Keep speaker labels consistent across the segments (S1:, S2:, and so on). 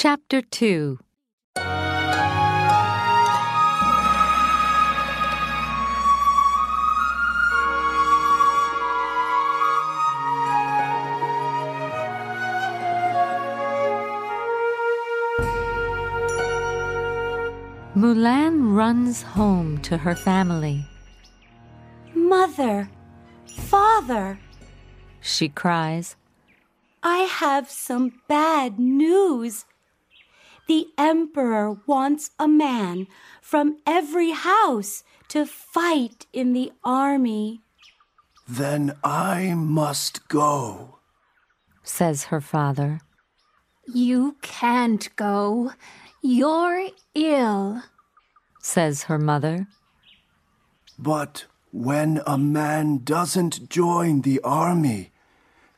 S1: Chapter 2 Mulan runs home to her family.
S2: Mother, Father,
S1: She cries,
S2: I have some bad news. The Emperor wants a man from every house to fight in the army.
S3: Then I must go.
S1: says her father.
S4: You can't go. You're ill.
S1: says her mother.
S3: But when a man doesn't join the army,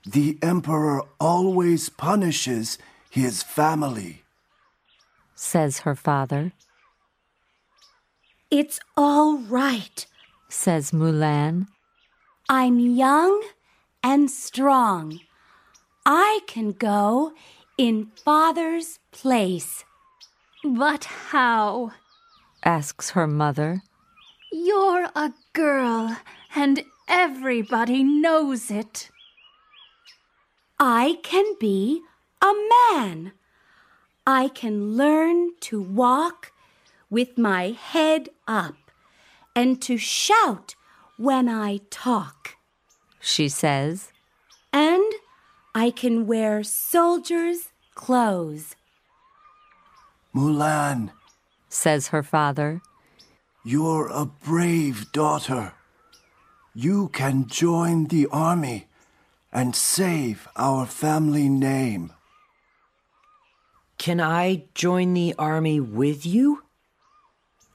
S3: the emperor always punishes his family.
S1: Says her father.
S2: It's all right.
S1: says Mulan.
S2: I'm young and strong. I can go in Father's place.
S4: But how?
S1: asks her mother.
S4: You're a girl, and everybody knows it.
S2: I can be a man. I can learn to walk with my head up and to shout when I talk.
S1: She says,
S2: And I can wear soldiers' clothes.
S3: Mulan,
S1: says her father.
S3: you're a brave daughter. You can join the army and save our family name.
S5: Can I join the army with you?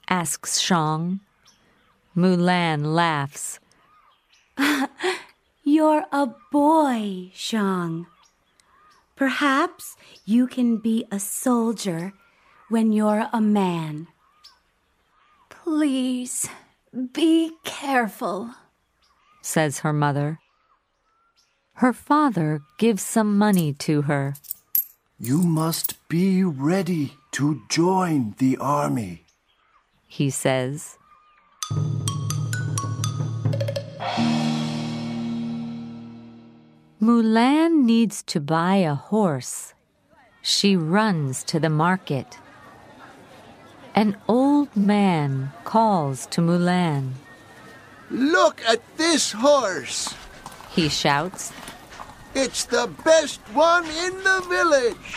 S1: asks Shang. Mulan laughs.
S2: You're a boy, Shang. Perhaps you can be a soldier when you're a man.
S4: Please be careful.
S1: says her mother. Her father gives some money to her.
S3: You must be ready to join the army.
S1: He says, Mulan needs to buy a horse. She runs to the market. An old man calls to Mulan.
S6: Look at this horse.
S1: He shouts,
S6: It's the best one in the village.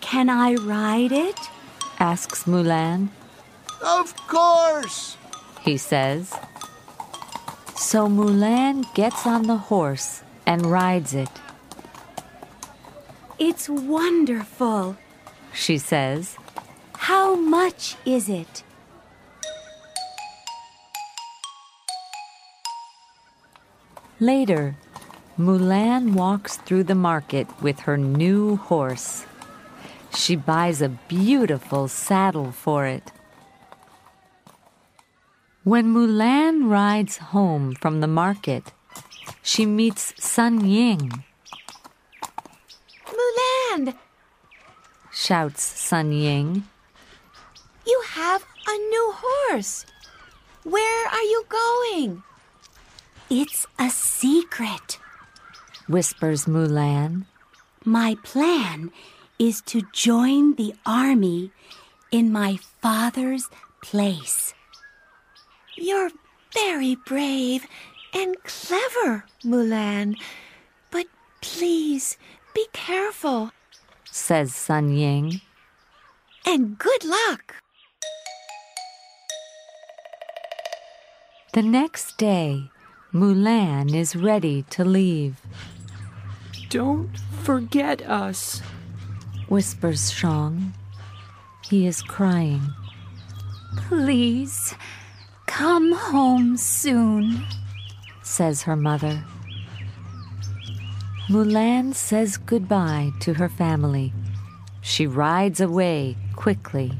S2: Can I ride it?
S1: asks Mulan.
S6: Of course.
S1: he says. So Mulan gets on the horse and rides it.
S2: It's wonderful.
S1: She says,
S2: How much is it?
S1: Later, Mulan walks through the market with her new horse. She buys a beautiful saddle for it. When Mulan rides home from the market, she meets Sun Ying,
S7: Mulan,
S1: shouts Sun Ying.
S7: you have a new horse. Where are you going?
S2: It's a secret.
S1: Whispers Mulan.
S2: My plan is to join the army in my father's place.
S7: You're very brave and clever, Mulan. But please be careful
S1: says Sun Ying.
S7: and good luck.
S1: The next day, Mulan is ready to leave,
S5: Don't forget us.
S1: whispers Shang. He is crying.
S4: Please come home soon.
S1: says her mother. Mulan says goodbye to her family. She rides away quickly.